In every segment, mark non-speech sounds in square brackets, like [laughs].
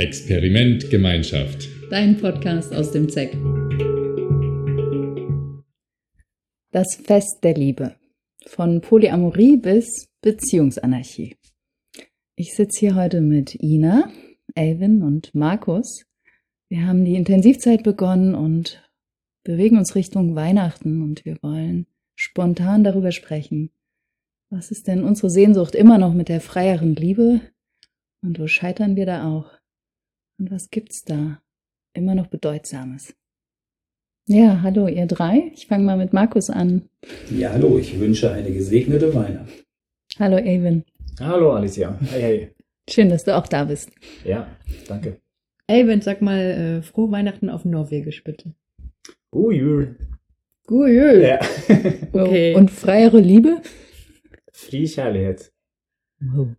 Experiment Gemeinschaft. Dein Podcast aus dem ZEC. Das Fest der Liebe. Von Polyamorie bis Beziehungsanarchie. Ich sitze hier heute mit Ina, Elvin und Markus. Wir haben die Intensivzeit begonnen und bewegen uns Richtung Weihnachten und wir wollen spontan darüber sprechen. Was ist denn unsere Sehnsucht immer noch mit der freieren Liebe? Und wo scheitern wir da auch? Und was gibt's da immer noch Bedeutsames? Ja, hallo ihr drei. Ich fange mal mit Markus an. Ja, hallo, ich wünsche eine gesegnete Weihnacht. Hallo Avon. Hallo Alicia. Hey, hey. Schön, dass du auch da bist. Ja, danke. Avon, sag mal äh, frohe Weihnachten auf Norwegisch bitte. Uh, jul. God jul. Ja. [laughs] Okay. Und freiere Liebe? Fri kärlighet. [laughs]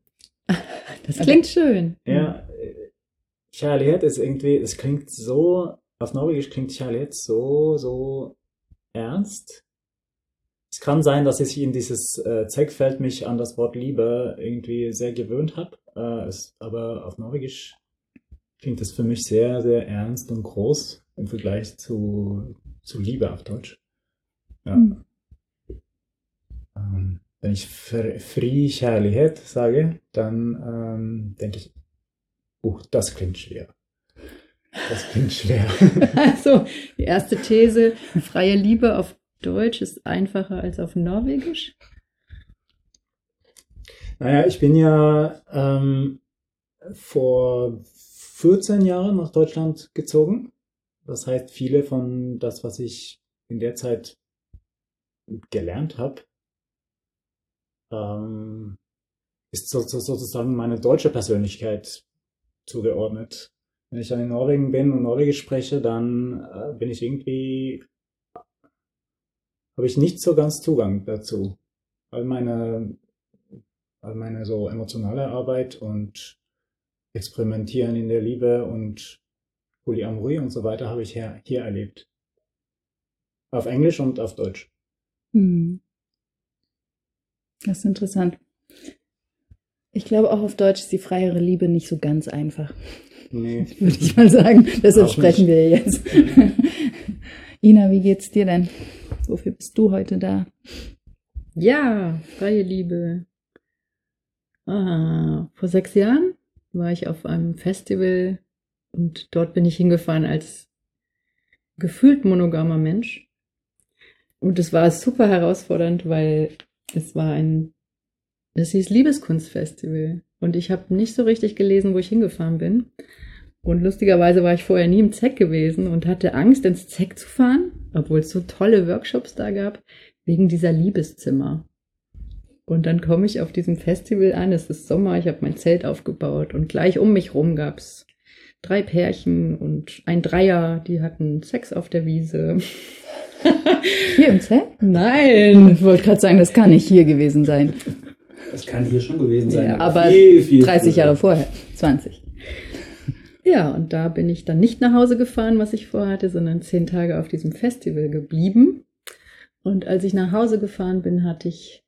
Das klingt schön. Ja, Kärlighet ist irgendwie, es klingt so, auf Norwegisch klingt Kärlighet so, so ernst. Es kann sein, dass ich in dieses äh, Zeckfeld mich an das Wort Liebe irgendwie sehr gewöhnt habe. Äh, es, aber auf Norwegisch klingt es für mich sehr, sehr ernst und groß im Vergleich zu, zu Liebe auf Deutsch. Ja. Hm. Ähm, wenn ich fr- Fri Kärlighet sage, dann ähm, denke ich, uh, das klingt schwer. Das klingt schwer. [laughs] Also, die erste These, freie Liebe auf Deutsch ist einfacher als auf Norwegisch. naja, ich bin ja ähm, vor 14 Jahren nach Deutschland gezogen. Das heißt, viele von das, was ich in der Zeit gelernt habe, ähm, ist so, so, sozusagen meine deutsche Persönlichkeit zugeordnet. Wenn ich in Norwegen bin und Norwegisch spreche, dann äh, bin ich irgendwie, habe ich nicht so ganz Zugang dazu. All meine, all meine so emotionale Arbeit und Experimentieren in der Liebe und Polyamorie und so weiter habe ich hier, hier erlebt. Auf Englisch und auf Deutsch. Hm. Das ist interessant. Ich glaube, auch auf Deutsch ist die freiere Liebe nicht so ganz einfach, Nee. [laughs] würde ich mal sagen. Deshalb Auch sprechen nicht. wir jetzt. [laughs] Ina, wie geht's dir denn? Wofür bist du heute da? Ja, freie Liebe. Ah, vor sechs Jahren war ich auf einem Festival und dort bin ich hingefahren als gefühlt monogamer Mensch. Und es war super herausfordernd, weil es war ein, es hieß Liebeskunstfestival. Und ich habe nicht so richtig gelesen, wo ich hingefahren bin. Und lustigerweise war ich vorher nie im ZEC gewesen und hatte Angst, ins ZEC zu fahren, obwohl es so tolle Workshops da gab, wegen dieser Liebeszimmer. Und dann komme ich auf diesem Festival an, es ist Sommer, ich habe mein Zelt aufgebaut und gleich um mich rum gab's drei Pärchen und ein Dreier, die hatten Sex auf der Wiese. Hier im Zelt? [laughs] Nein! Ich wollte gerade sagen, das kann nicht hier gewesen sein. Das kann hier schon gewesen sein. Ja, aber viel, viel 30 früher. Jahre vorher, 20. Ja, und da bin ich dann nicht nach Hause gefahren, was ich vorhatte, sondern zehn Tage auf diesem Festival geblieben. Und als ich nach Hause gefahren bin, hatte ich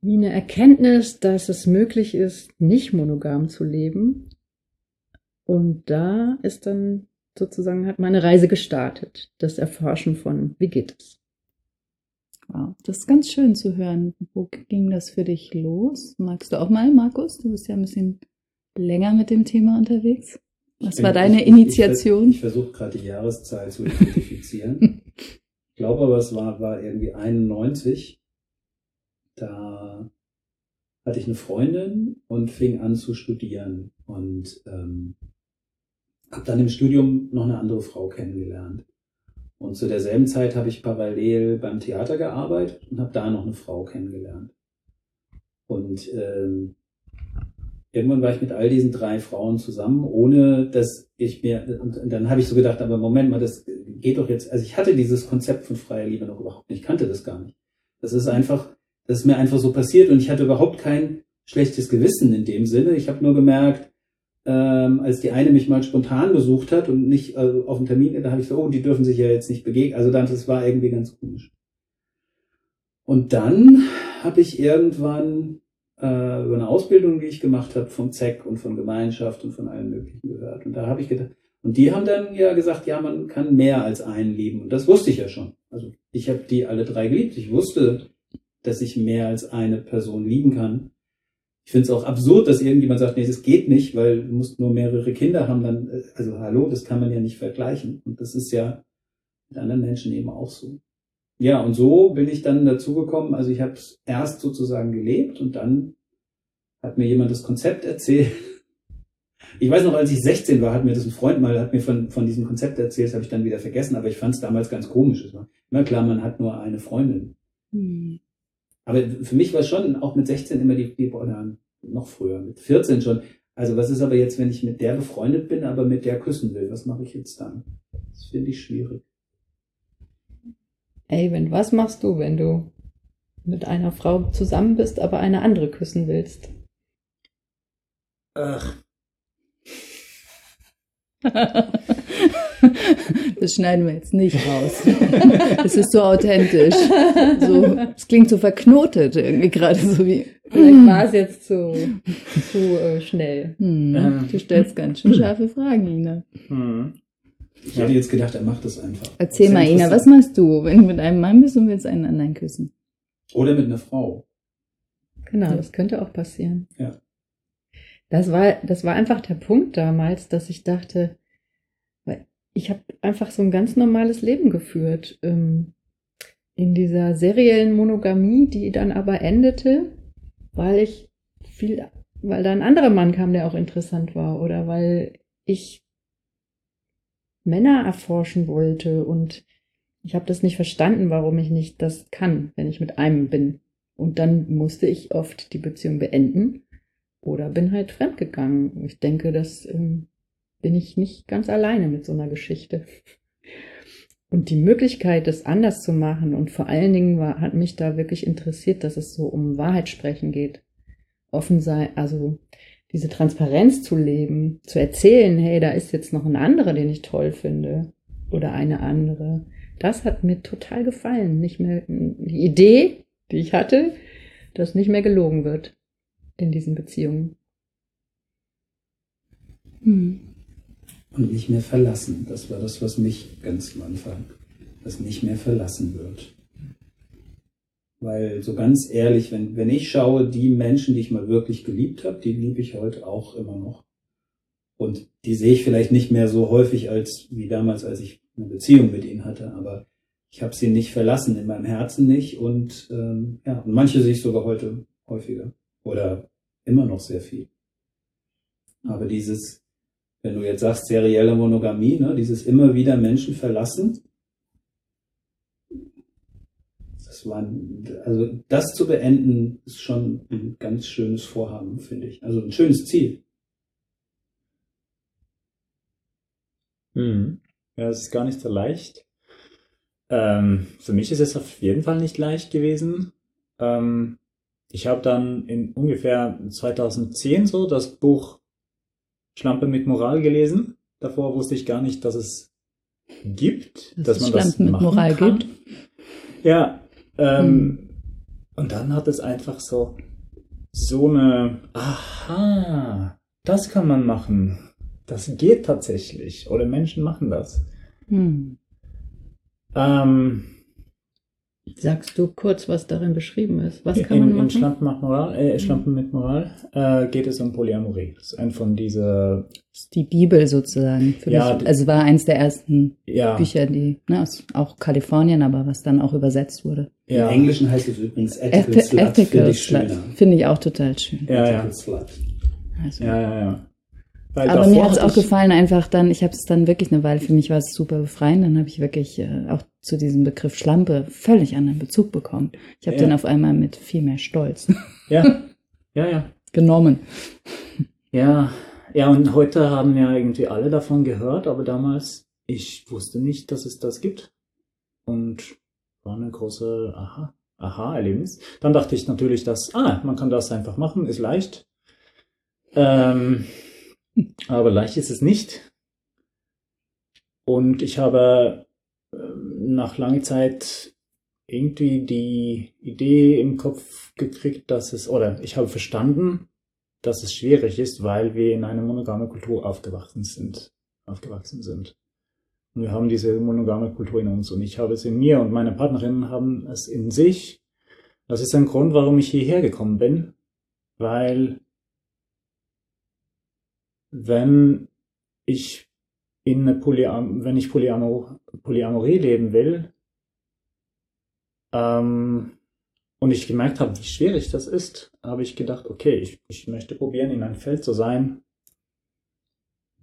wie eine Erkenntnis, dass es möglich ist, nicht monogam zu leben. Und da ist dann sozusagen hat meine Reise gestartet. Das Erforschen von, wie geht es? Wow, das ist ganz schön zu hören. Wo ging das für dich los? Magst du auch mal, Markus? Du bist ja ein bisschen länger mit dem Thema unterwegs. Was Ich war bin- deine ich- Initiation? Ich, ich versuche gerade die Jahreszahl zu identifizieren. [laughs] ich glaube aber, es war, war irgendwie 91. Da hatte ich eine Freundin und fing an zu studieren und ähm, habe dann im Studium noch eine andere Frau kennengelernt. Und zu derselben Zeit habe ich parallel beim Theater gearbeitet und habe da noch eine Frau kennengelernt. Und ähm, irgendwann war ich mit all diesen drei Frauen zusammen, ohne dass ich mir, und dann habe ich so gedacht, aber Moment mal, das geht doch jetzt, also ich hatte dieses Konzept von freier Liebe noch überhaupt nicht, ich kannte das gar nicht. Das ist einfach, das ist mir einfach so passiert und ich hatte überhaupt kein schlechtes Gewissen in dem Sinne. Ich habe nur gemerkt, ähm, als die eine mich mal spontan besucht hat und nicht äh, auf dem Termin, da habe ich so, oh, die dürfen sich ja jetzt nicht begegnen. Also dann, das war irgendwie ganz komisch. Und dann habe ich irgendwann äh, über eine Ausbildung, die ich gemacht habe, vom ZEC und von Gemeinschaft und von allen möglichen gehört. Und da habe ich gedacht, und die haben dann ja gesagt, ja, man kann mehr als einen lieben. Und das wusste ich ja schon. Also ich habe die alle drei geliebt. Ich wusste, dass ich mehr als eine Person lieben kann. Ich finde es auch absurd, dass irgendjemand sagt, nee, das geht nicht, weil du musst nur mehrere Kinder haben, dann, äh, also hallo, das kann man ja nicht vergleichen. Und das ist ja mit anderen Menschen eben auch so. Ja, und so bin ich dann dazu gekommen, also ich habe es erst sozusagen gelebt und dann hat mir jemand das Konzept erzählt. [laughs] Ich weiß noch, als ich 16 war, hat mir das ein Freund mal, hat mir von, von diesem Konzept erzählt, das habe ich dann wieder vergessen, aber ich fand es damals ganz komisch. Immer klar, man hat nur eine Freundin. Hm. Aber für mich war schon auch mit 16 immer die, die oder noch früher, mit 14 schon. Also was ist aber jetzt, wenn ich mit der befreundet bin, aber mit der küssen will? Was mache ich jetzt dann? Das finde ich schwierig. Avon, was machst du, wenn du mit einer Frau zusammen bist, aber eine andere küssen willst? Ach, [laughs] [laughs] [laughs] Das schneiden wir jetzt nicht raus. [laughs] Das ist so authentisch. So, es klingt so verknotet irgendwie gerade so wie. Vielleicht war es jetzt zu, zu äh, schnell. Hm, Ähm. du stellst ganz schön scharfe Fragen, Ina. hm. Ich hätte jetzt gedacht, er macht das einfach. Erzähl Das mal, Ina, was machst du, wenn du mit einem Mann bist und willst einen anderen küssen? Oder mit einer Frau. Genau, das könnte auch passieren. Ja. Das war, das war einfach der Punkt damals, dass ich dachte, ich habe einfach so ein ganz normales Leben geführt. Ähm, in dieser seriellen Monogamie, die dann aber endete, weil ich viel, weil da ein anderer Mann kam, der auch interessant war, oder weil ich Männer erforschen wollte und ich habe das nicht verstanden, warum ich nicht das kann, wenn ich mit einem bin. Und dann musste ich oft die Beziehung beenden oder bin halt fremdgegangen. Ich denke, das ähm, bin ich nicht ganz alleine mit so einer Geschichte. Und die Möglichkeit, das anders zu machen und vor allen Dingen war, hat mich da wirklich interessiert, dass es so um Wahrheit sprechen geht. Offen sein, also diese Transparenz zu leben, zu erzählen, hey, da ist jetzt noch ein anderer, den ich toll finde oder eine andere. Das hat mir total gefallen. Nicht mehr die Idee, die ich hatte, dass nicht mehr gelogen wird in diesen Beziehungen. Hm. Und nicht mehr verlassen. Das war das, was mich ganz am Anfang, das nicht mehr verlassen wird. Weil so ganz ehrlich, wenn, wenn ich schaue, die Menschen, die ich mal wirklich geliebt habe, die liebe ich heute auch immer noch. Und die sehe ich vielleicht nicht mehr so häufig als wie damals, als ich eine Beziehung mit ihnen hatte, aber ich habe sie nicht verlassen, in meinem Herzen nicht. Und ähm, ja, und manche sehe ich sogar heute häufiger. Oder immer noch sehr viel. Aber dieses, wenn du jetzt sagst, serielle Monogamie, ne, dieses immer wieder Menschen verlassen, das war, also das zu beenden, ist schon ein ganz schönes Vorhaben, finde ich. Also ein schönes Ziel. Hm. Ja, es ist gar nicht so leicht. Ähm, für mich ist es auf jeden Fall nicht leicht gewesen. Ähm, ich habe dann in ungefähr 2010 so das Buch Schlampe mit Moral gelesen. Davor wusste ich gar nicht, dass es gibt, Dass dass, man das Schlampen mit machen Moral kann. gibt. Ja, ähm, Hm. und dann hat es einfach so so eine Aha, das kann man machen. Das geht tatsächlich. Oder Menschen machen das. Hm. Ähm, Sagst du kurz, was darin beschrieben ist? Was kann in, man in machen? Schlampen, macht Moral, äh, Schlampen mit Moral äh, geht es um Polyamorie. Das ist ein von dieser, Das ist die Bibel sozusagen. Für Ja, mich. Also war eins der ersten ja, Bücher, die, ne, aus auch Kalifornien, aber was dann auch übersetzt wurde. ja, Im Englischen heißt es übrigens Ethical Ethi- Slut, finde Ethical ich Slut. schöner. Finde ich auch total schön. ja, Ethical ja, Slut. Also. ja, ja, ja. Weil Aber mir hat es auch gefallen, einfach dann, ich habe es dann wirklich eine Weile, für mich war es super befreiend, dann habe ich wirklich äh, auch zu diesem Begriff Schlampe völlig anderen Bezug bekommen. Ich habe Ja. den auf einmal mit viel mehr Stolz [laughs] Ja, ja, ja. genommen. Ja, ja, und heute haben ja irgendwie alle davon gehört, aber damals, ich wusste nicht, dass es das gibt. Und war eine große Aha, Aha-Erlebnis. Dann dachte ich natürlich, dass, ah, man kann das einfach machen, ist leicht. Ähm, aber leicht ist es nicht. Und ich habe ähm, nach langer Zeit irgendwie die Idee im Kopf gekriegt, dass es, oder ich habe verstanden, dass es schwierig ist, weil wir in einer monogamen Kultur aufgewachsen sind, aufgewachsen sind. Und wir haben diese monogame Kultur in uns und ich habe es in mir und meine Partnerin haben es in sich. Das ist ein Grund, warum ich hierher gekommen bin, weil wenn ich in eine Polyam wenn ich Polyamor Polyamorie leben will, ähm, und ich gemerkt habe, wie schwierig das ist, habe ich gedacht, okay, ich, ich möchte probieren, in ein Feld zu sein,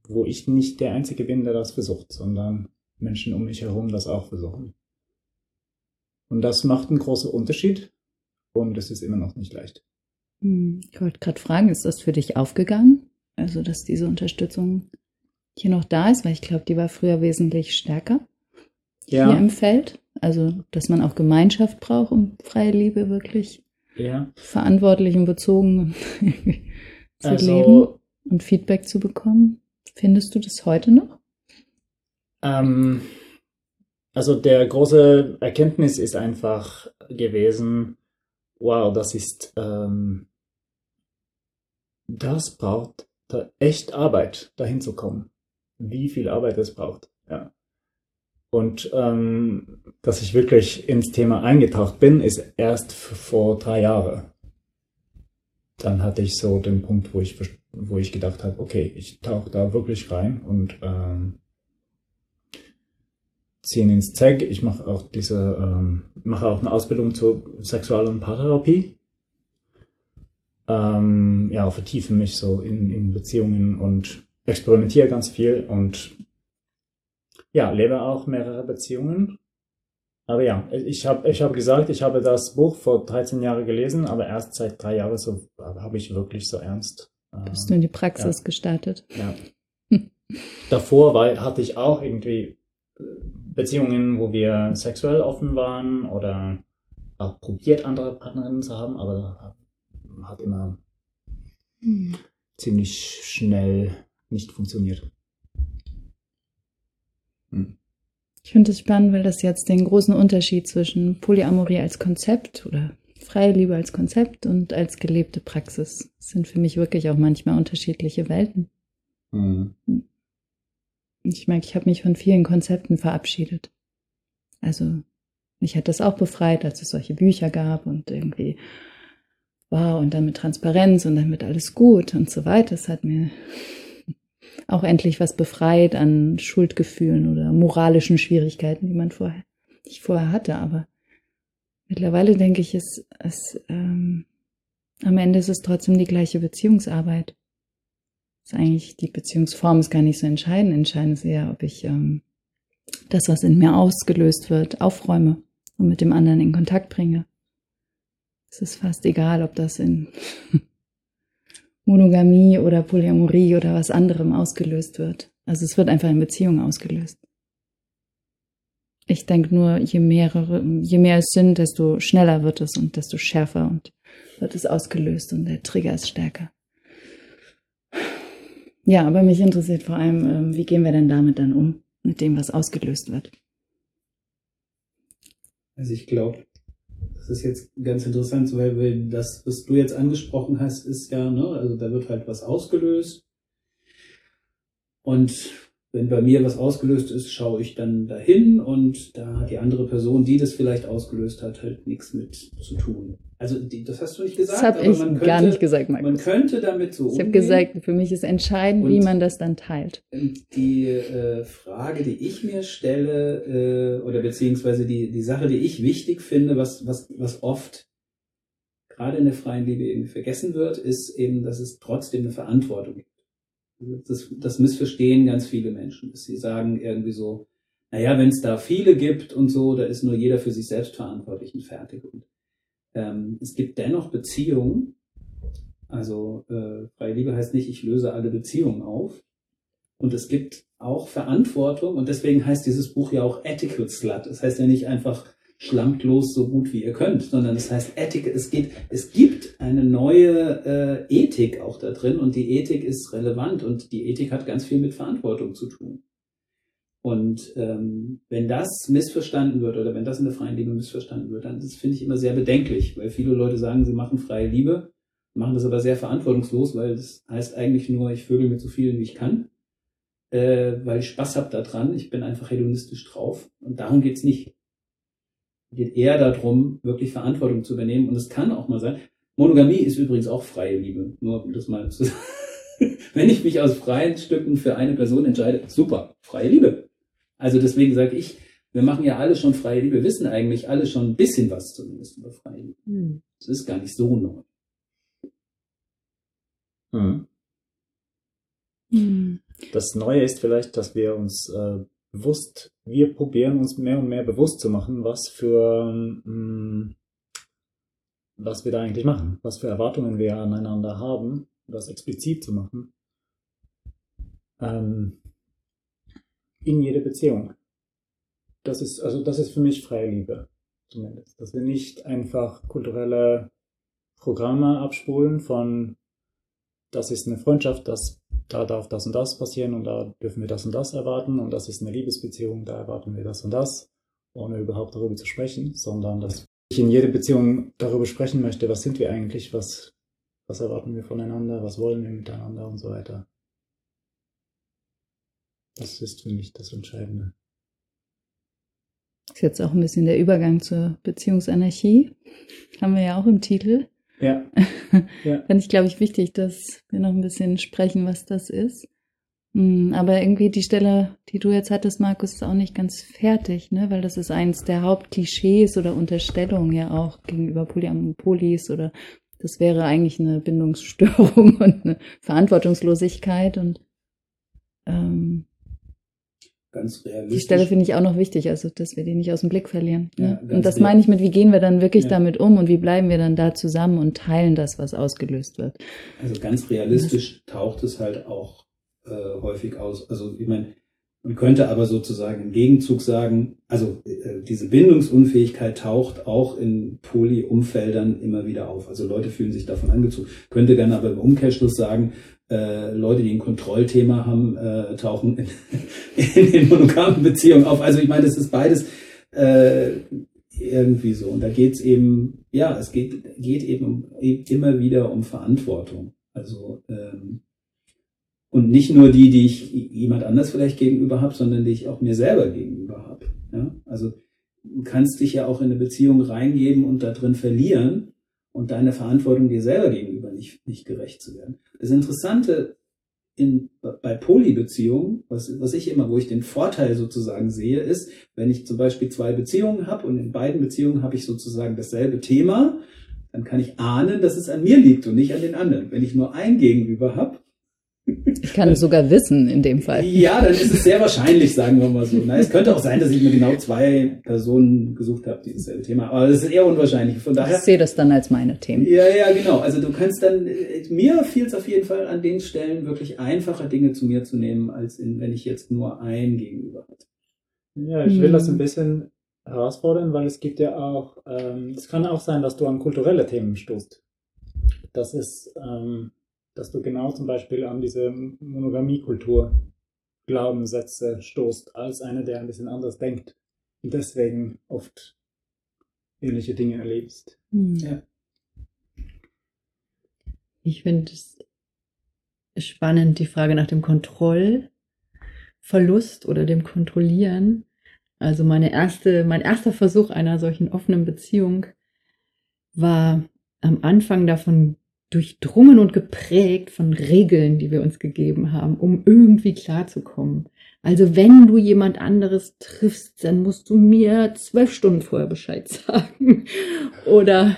wo ich nicht der Einzige bin, der das versucht, sondern Menschen um mich herum das auch versuchen. Und das macht einen großen Unterschied und es ist immer noch nicht leicht. Hm, ich wollte gerade fragen, ist das für dich aufgegangen? Also, dass diese Unterstützung hier noch da ist, weil ich glaube, die war früher wesentlich stärker Ja, hier im Feld. Also, dass man auch Gemeinschaft braucht, um freie Liebe wirklich ja. verantwortlich und bezogen [laughs] zu leben Also, und Feedback zu bekommen. Findest du das heute noch? ähm, also der große Erkenntnis ist einfach gewesen, wow, das ist, ähm, das braucht echt Arbeit, dahin zu kommen. Wie viel Arbeit es braucht, ja. Und ähm, dass ich wirklich ins Thema eingetaucht bin, ist erst vor drei Jahren. Dann hatte ich so den Punkt, wo ich, wo ich gedacht habe, okay, ich tauche da wirklich rein und ähm, ziehen ins ZEG. Ich mache auch diese, ähm, mache auch eine Ausbildung zur Sexual- und Paartherapie. Ähm, ja, vertiefe mich so in, in Beziehungen und experimentiere ganz viel und ja, lebe auch mehrere Beziehungen. Aber ja, ich habe ich hab gesagt, ich habe das Buch vor 13 Jahren gelesen, aber erst seit drei Jahren so habe ich wirklich so ernst. äh, Bist du in die Praxis gestartet? ja. [laughs] Davor war, hatte ich auch irgendwie äh, Beziehungen, wo wir sexuell offen waren oder auch probiert, andere Partnerinnen zu haben, aber hat immer Hm. ziemlich schnell nicht funktioniert. Hm. Ich finde es spannend, weil das jetzt den großen Unterschied zwischen Polyamorie als Konzept oder freie Liebe als Konzept und als gelebte Praxis das sind für mich wirklich auch manchmal unterschiedliche Welten. Hm. Ich merke, ich habe mich von vielen Konzepten verabschiedet. Also mich hat das auch befreit, als es solche Bücher gab und irgendwie, wow, und dann mit Transparenz und dann wird alles gut und so weiter. Es hat mir [laughs] auch endlich was befreit an Schuldgefühlen oder moralischen Schwierigkeiten, die man vorher, die ich vorher hatte. Aber mittlerweile denke ich, es, es ähm, am Ende ist es trotzdem die gleiche Beziehungsarbeit. Ist eigentlich die Beziehungsform ist gar nicht so entscheidend. Entscheidend ist eher, ob ich ähm, das, was in mir ausgelöst wird, aufräume und mit dem anderen in Kontakt bringe. Es ist fast egal, ob das in [laughs] Monogamie oder Polyamorie oder was anderem ausgelöst wird. Also es wird einfach in Beziehungen ausgelöst. Ich denke nur, je mehrere, je mehr es sind, desto schneller wird es und desto schärfer und wird es ausgelöst und der Trigger ist stärker. Ja, aber mich interessiert vor allem, ähm, wie gehen wir denn damit dann um, mit dem, was ausgelöst wird. Also ich glaube, das ist jetzt ganz interessant, weil das, was du jetzt angesprochen hast, ist ja, ne, also da wird halt was ausgelöst. Und wenn bei mir was ausgelöst ist, schaue ich dann dahin und da hat die andere Person, die das vielleicht ausgelöst hat, halt nichts mit zu tun. Also die, das hast du nicht gesagt, Das habe aber ich man könnte, gar nicht gesagt, man Markus. könnte damit so Ich habe gesagt, für mich ist entscheidend, wie man das dann teilt. Die äh, Frage, die ich mir stelle, äh, oder beziehungsweise die, die Sache, die ich wichtig finde, was, was, was oft gerade in der freien Liebe irgendwie vergessen wird, ist eben, dass es trotzdem eine Verantwortung gibt. Das, das missverstehen ganz viele Menschen, sie sagen irgendwie so, naja, wenn es da viele gibt und so, da ist nur jeder für sich selbst verantwortlich und fertig. Und ähm, es gibt dennoch Beziehungen, also äh, freie Liebe heißt nicht, ich löse alle Beziehungen auf, und es gibt auch Verantwortung und deswegen heißt dieses Buch ja auch Etiquette Slut. Das heißt ja nicht einfach schlampt los so gut wie ihr könnt, sondern es heißt Ethik. Es geht, es gibt eine neue äh, Ethik auch da drin und die Ethik ist relevant und die Ethik hat ganz viel mit Verantwortung zu tun. Und ähm, wenn das missverstanden wird oder wenn das in der freien Liebe missverstanden wird, dann das finde ich immer sehr bedenklich, weil viele Leute sagen, sie machen freie Liebe, machen das aber sehr verantwortungslos, weil das heißt eigentlich nur, ich vögel mit so vielen wie ich kann, äh, weil ich Spaß habe daran, ich bin einfach hedonistisch drauf und darum geht's nicht. Geht eher darum, wirklich Verantwortung zu übernehmen und es kann auch mal sein, Monogamie ist übrigens auch freie Liebe, nur um das mal zu sagen. [laughs] Wenn ich mich aus freien Stücken für eine Person entscheide, super, freie Liebe. Also deswegen sage ich, wir machen ja alle schon freie Liebe, wissen eigentlich alle schon ein bisschen was zumindest über freie Liebe. Hm. Das ist gar nicht so neu. Hm. Hm. Das Neue ist vielleicht, dass wir uns äh, bewusst, wir probieren uns mehr und mehr bewusst zu machen, was für, mh, was wir da eigentlich machen, was für Erwartungen wir aneinander haben, das explizit zu machen. Ähm, in jeder Beziehung. Das ist, also das ist für mich freie Liebe, zumindest. Dass wir nicht einfach kulturelle Programme abspulen von, das ist eine Freundschaft, das, da darf das und das passieren und da dürfen wir das und das erwarten und das ist eine Liebesbeziehung, da erwarten wir das und das, ohne überhaupt darüber zu sprechen, sondern dass ich in jeder Beziehung darüber sprechen möchte, was sind wir eigentlich, was, was erwarten wir voneinander, was wollen wir miteinander und so weiter. Das ist für mich das Entscheidende. Ist jetzt auch ein bisschen der Übergang zur Beziehungsanarchie. Haben wir ja auch im Titel. Ja, [laughs] ja. Fand ich, glaube ich, wichtig, dass wir noch ein bisschen sprechen, was das ist. Hm, Aber irgendwie die Stelle, die du jetzt hattest, Markus, ist auch nicht ganz fertig, ne? Weil das ist eins der Hauptklischees oder Unterstellungen ja auch gegenüber Polyam Polis oder das wäre eigentlich eine Bindungsstörung [laughs] und eine Verantwortungslosigkeit und ähm, Ganz realistisch. die Stelle finde ich auch noch wichtig, also dass wir die nicht aus dem Blick verlieren. Ja, Ne? ganz und das meine ich mit, wie gehen wir dann wirklich Ja. damit um und wie bleiben wir dann da zusammen und teilen das, was ausgelöst wird. Also ganz realistisch taucht es halt auch äh, häufig aus. Also ich meine, man könnte aber sozusagen im Gegenzug sagen, also äh, diese Bindungsunfähigkeit taucht auch in Poly-Umfeldern immer wieder auf. Also Leute fühlen sich davon angezogen. Könnte dann aber im Umkehrschluss sagen, äh, Leute, die ein Kontrollthema haben, äh, tauchen in, [laughs] in den monogamen Beziehungen auf. Also ich meine, es ist beides äh, irgendwie so. Und da geht's eben, ja, es geht, geht eben um, immer wieder um Verantwortung. Also ähm, und nicht nur die, die ich jemand anders vielleicht gegenüber habe, sondern die ich auch mir selber gegenüber habe. Ja? Also du kannst dich ja auch in eine Beziehung reingeben und da drin verlieren und deine Verantwortung dir selber gegenüber nicht, nicht gerecht zu werden. Das Interessante in, bei Polybeziehungen, was, was ich immer, wo ich den Vorteil sozusagen sehe, ist, wenn ich zum Beispiel zwei Beziehungen habe und in beiden Beziehungen habe ich sozusagen dasselbe Thema, dann kann ich ahnen, dass es an mir liegt und nicht an den anderen. Wenn ich nur ein Gegenüber habe, Ich kann es sogar wissen in dem Fall. ja, dann ist es sehr wahrscheinlich, sagen wir mal so. Na, es könnte auch sein, dass ich mir genau zwei Personen gesucht habe, die dasselbe Thema. Aber das ist eher unwahrscheinlich. Von Ich daher. sehe das dann als meine Themen. Ja, ja, genau. Also du kannst dann, mir fiel es auf jeden Fall an den Stellen wirklich einfacher Dinge zu mir zu nehmen, als in, wenn ich jetzt nur ein gegenüber hatte. Ja, ich will das ein Hm. bisschen herausfordern, weil es gibt ja auch, ähm, es kann auch sein, dass du an kulturelle Themen stoßt. Das ist, ähm, dass du genau zum Beispiel an diese Monogamiekultur Glaubenssätze stoßt, als einer, der ein bisschen anders denkt. Und deswegen oft ähnliche Dinge erlebst. Hm. Ja. Ich finde es spannend, die Frage nach dem Kontrollverlust oder dem Kontrollieren. Also meine erste, mein erster Versuch einer solchen offenen Beziehung war am Anfang davon durchdrungen und geprägt von Regeln, die wir uns gegeben haben, um irgendwie klarzukommen. Also wenn du jemand anderes triffst, dann musst du mir zwölf Stunden vorher Bescheid [laughs] sagen. Oder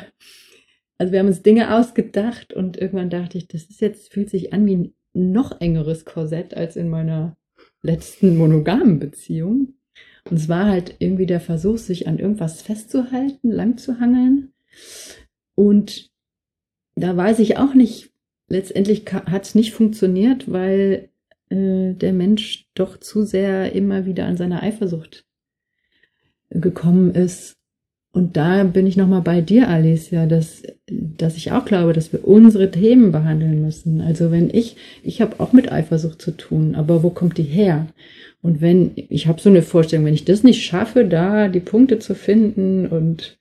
also wir haben uns Dinge ausgedacht und irgendwann dachte ich, das ist jetzt, fühlt sich an wie ein noch engeres Korsett als in meiner letzten monogamen Beziehung. Und es war halt irgendwie der Versuch, sich an irgendwas festzuhalten, lang zu hangeln. Und da weiß ich auch nicht, letztendlich hat es nicht funktioniert, weil äh, der Mensch doch zu sehr immer wieder an seiner Eifersucht gekommen ist Und da bin ich nochmal bei dir, Alicia, dass, dass ich auch glaube, dass wir unsere Themen behandeln müssen. Also wenn ich, ich habe auch mit Eifersucht zu tun, aber wo kommt die her? Und wenn, ich habe so eine Vorstellung, wenn ich das nicht schaffe, da die Punkte zu finden und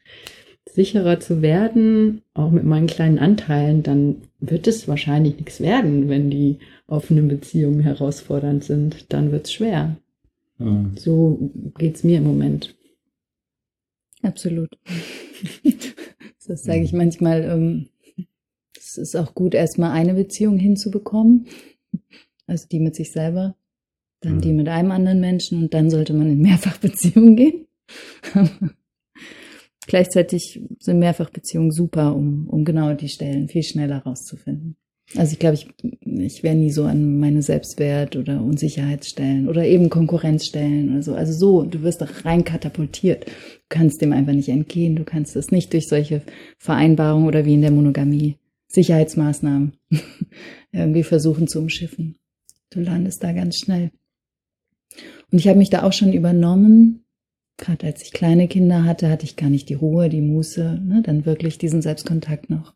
sicherer zu werden, auch mit meinen kleinen Anteilen, dann wird es wahrscheinlich nichts werden, wenn die offenen Beziehungen herausfordernd sind. Dann wird es schwer. Mhm. So geht's mir im Moment. Absolut. [laughs] Das sage ich manchmal. Ähm, es ist auch gut, erstmal eine Beziehung hinzubekommen. Also die mit sich selber, dann Mhm. die mit einem anderen Menschen und dann sollte man in Mehrfachbeziehungen gehen. [laughs] Gleichzeitig sind Mehrfachbeziehungen super, um, um genau die Stellen viel schneller rauszufinden. Also ich glaube, ich, ich wäre nie so an meine Selbstwert- oder Unsicherheitsstellen oder eben Konkurrenzstellen oder so. Also so, du wirst doch rein katapultiert. Du kannst dem einfach nicht entgehen. Du kannst es nicht durch solche Vereinbarungen oder wie in der Monogamie Sicherheitsmaßnahmen [laughs] irgendwie versuchen zu umschiffen. Du landest da ganz schnell. Und ich habe mich da auch schon übernommen. Gerade als ich kleine Kinder hatte, hatte ich gar nicht die Ruhe, die Muße, ne, dann wirklich diesen Selbstkontakt noch.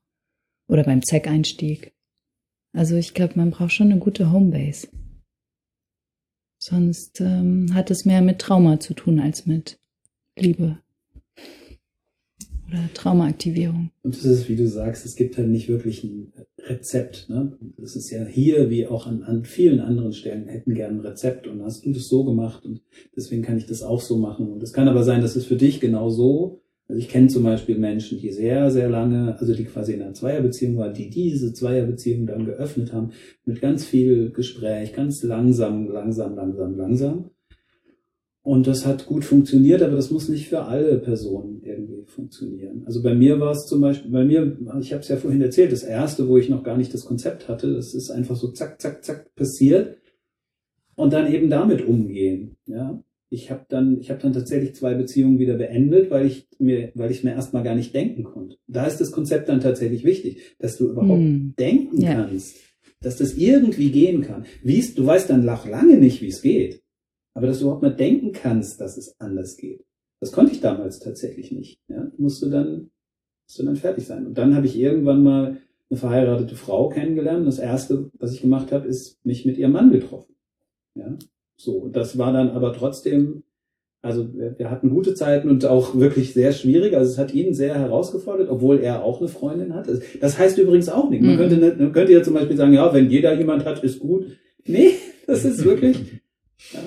Oder beim Zeck-Einstieg. Also ich glaube, man braucht schon eine gute Homebase. Sonst ähm, hat es mehr mit Trauma zu tun als mit Liebe. Oder Traumaaktivierung. Und das ist, wie du sagst, es gibt halt nicht wirklich ein Rezept. Ne? Das ist ja hier wie auch an, an vielen anderen Stellen hätten gern ein Rezept und hast du das so gemacht und deswegen kann ich das auch so machen. Und es kann aber sein, dass es für dich genau so. Also ich kenne zum Beispiel Menschen, die sehr, sehr lange, also die quasi in einer Zweierbeziehung waren, die diese Zweierbeziehung dann geöffnet haben, mit ganz viel Gespräch, ganz langsam, langsam, langsam, langsam. Und das hat gut funktioniert, aber das muss nicht für alle Personen irgendwie funktionieren. Also bei mir war es zum Beispiel, bei mir, ich habe es ja vorhin erzählt, das erste, wo ich noch gar nicht das Konzept hatte, das ist einfach so zack, zack, zack passiert und dann eben damit umgehen. Ja, ich habe dann, ich habe dann tatsächlich zwei Beziehungen wieder beendet, weil ich mir, weil ich mir erstmal gar nicht denken konnte. Da ist das Konzept dann tatsächlich wichtig, dass du überhaupt Hm. denken Ja. kannst, dass das irgendwie gehen kann. Wie es, du weißt dann noch lange nicht, wie es geht. Aber dass du überhaupt mal denken kannst, dass es anders geht. Das konnte ich damals tatsächlich nicht. Ja? Musste dann, musste dann fertig sein. Und dann habe ich irgendwann mal eine verheiratete Frau kennengelernt. Das erste, was ich gemacht habe, ist mich mit ihrem Mann getroffen. Ja, so. Und das war dann aber trotzdem, also wir, wir hatten gute Zeiten und auch wirklich sehr schwierig. Also es hat ihn sehr herausgefordert, obwohl er auch eine Freundin hat. Das- heißt übrigens auch nicht. Man Mhm. könnte, man könnte ja zum Beispiel sagen, ja, wenn jeder jemand hat, ist gut. Nee, das ist wirklich, ja,